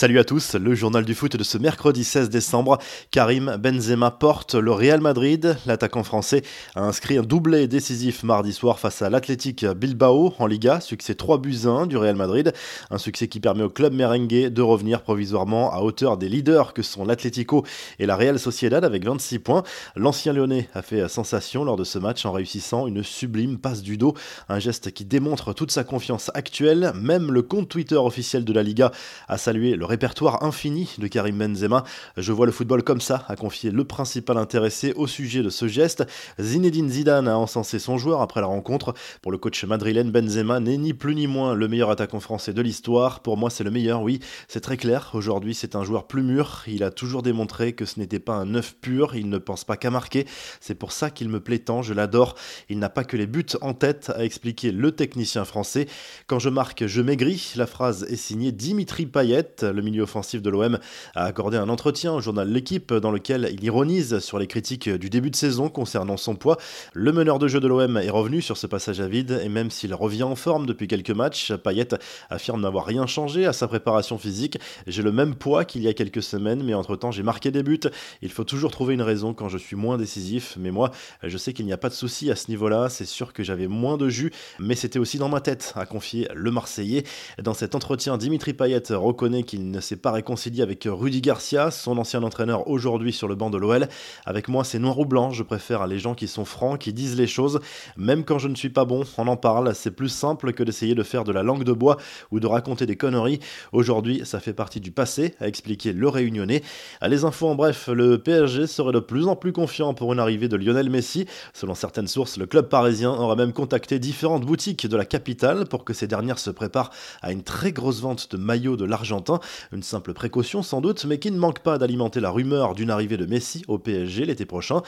Salut à tous, le journal du foot de ce mercredi 16 décembre. Karim Benzema porte le Real Madrid. L'attaquant français a inscrit un doublé décisif mardi soir face à l'Athletic Bilbao en Liga, succès 3 buts 1 du Real Madrid. Un succès qui permet au club merengue de revenir provisoirement à hauteur des leaders que sont l'Atlético et la Real Sociedad avec 26 points. L'ancien lyonnais a fait sensation lors de ce match en réussissant une sublime passe du dos, un geste qui démontre toute sa confiance actuelle. Même le compte Twitter officiel de la Liga a salué le répertoire infini de Karim Benzema. Je vois le football comme ça, a confié le principal intéressé au sujet de ce geste. Zinedine Zidane a encensé son joueur après la rencontre. Pour le coach madrilène, Benzema n'est ni plus ni moins le meilleur attaquant français de l'histoire. Pour moi, c'est le meilleur, oui, c'est très clair. Aujourd'hui, c'est un joueur plus mûr. Il a toujours démontré que ce n'était pas un neuf pur. Il ne pense pas qu'à marquer. C'est pour ça qu'il me plaît tant. Je l'adore. Il n'a pas que les buts en tête, a expliqué le technicien français. Quand je marque, je maigris. La phrase est signée Dimitri Payet le milieu offensif de l'OM, a accordé un entretien au journal L'équipe dans lequel il ironise sur les critiques du début de saison concernant son poids. Le meneur de jeu de l'OM est revenu sur ce passage à vide et même s'il revient en forme depuis quelques matchs, Payet affirme n'avoir rien changé à sa préparation physique. J'ai le même poids qu'il y a quelques semaines, mais entre-temps j'ai marqué des buts. Il faut toujours trouver une raison quand je suis moins décisif, mais moi je sais qu'il n'y a pas de souci à ce niveau-là, c'est sûr que j'avais moins de jus, mais c'était aussi dans ma tête, a confié le Marseillais. Dans cet entretien, Dimitri Payet reconnaît qu'il il ne s'est pas réconcilié avec Rudy Garcia, son ancien entraîneur aujourd'hui sur le banc de l'OL. Avec moi, c'est noir ou blanc. Je préfère les gens qui sont francs, qui disent les choses. Même quand je ne suis pas bon, on en parle. C'est plus simple que d'essayer de faire de la langue de bois ou de raconter des conneries. Aujourd'hui, ça fait partie du passé, a expliqué le réunionnais. Les infos en bref, le PSG serait de plus en plus confiant pour une arrivée de Lionel Messi. Selon certaines sources, le club parisien aurait même contacté différentes boutiques de la capitale pour que ces dernières se préparent à une très grosse vente de maillots de l'Argentin. Une simple précaution sans doute, mais qui ne manque pas d'alimenter la rumeur d'une arrivée de Messi au PSG l'été prochain.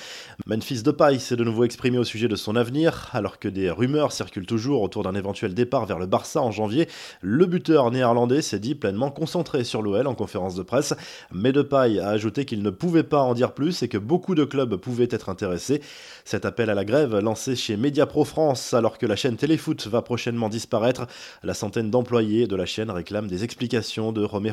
Memphis Depay s'est de nouveau exprimé au sujet de son avenir, alors que des rumeurs circulent toujours autour d'un éventuel départ vers le Barça en janvier. Le buteur néerlandais s'est dit pleinement concentré sur l'OL en conférence de presse, mais Depay a ajouté qu'il ne pouvait pas en dire plus et que beaucoup de clubs pouvaient être intéressés. Cet appel à la grève lancé chez Mediapro France alors que la chaîne Téléfoot va prochainement disparaître, la centaine d'employés de la chaîne réclament des explications de Romero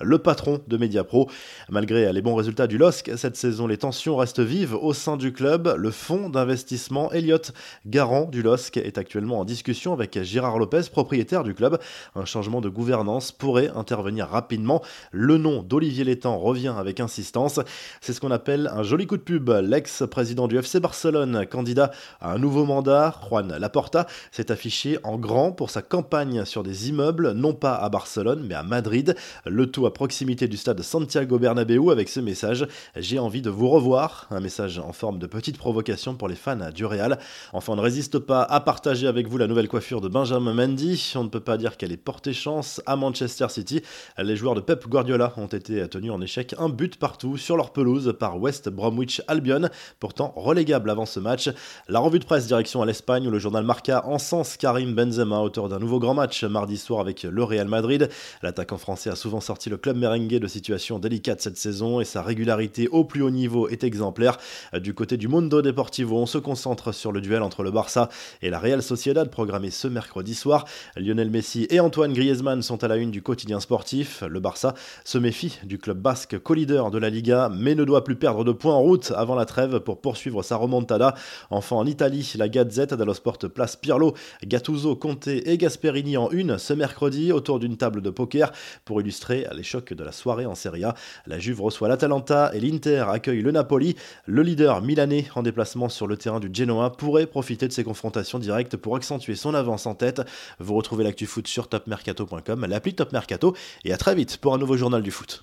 le patron de Mediapro. Malgré les bons résultats du LOSC cette saison, les tensions restent vives au sein du club. Le fonds d'investissement Elliott, garant du LOSC, est actuellement en discussion avec Gérard Lopez, propriétaire du club. Un changement de gouvernance pourrait intervenir rapidement. Le nom d'Olivier Létang revient avec insistance. C'est ce qu'on appelle un joli coup de pub. L'ex-président du FC Barcelone, candidat à un nouveau mandat, Juan Laporta, s'est affiché en grand pour sa campagne sur des immeubles, non pas à Barcelone, mais à Madrid. Le tout à proximité du stade Santiago Bernabéu avec ce message J'ai envie de vous revoir. Un message en forme de petite provocation pour les fans du Real. Enfin, on ne résiste pas à partager avec vous la nouvelle coiffure de Benjamin Mendy. On ne peut pas dire qu'elle ait porté chance à Manchester City. Les joueurs de Pep Guardiola ont été tenus en échec un but partout sur leur pelouse par West Bromwich Albion, pourtant relégable avant ce match. La revue de presse direction à l'Espagne où le journal Marca encense Karim Benzema, auteur d'un nouveau grand match mardi soir avec le Real Madrid. L'attaquant français a souvent sorti le club merengue de situations délicates cette saison et sa régularité au plus haut niveau est exemplaire. Du côté du Mundo Deportivo, on se concentre sur le duel entre le Barça et la Real Sociedad programmé ce mercredi soir. Lionel Messi et Antoine Griezmann sont à la une du quotidien sportif. Le Barça se méfie du club basque co-leader de la Liga mais ne doit plus perdre de points en route avant la trêve pour poursuivre sa remontada. Enfin en Italie, la Gazette dello Sport place Pirlo, Gattuso, Conte et Gasperini en une ce mercredi autour d'une table de poker pour illustrer les chocs de la soirée en Serie A. La Juve reçoit l'Atalanta et l'Inter accueille le Napoli. Le leader milanais en déplacement sur le terrain du Genoa pourrait profiter de ces confrontations directes pour accentuer son avance en tête. Vous retrouvez l'actu foot sur topmercato.com, l'appli Top Mercato et à très vite pour un nouveau journal du foot.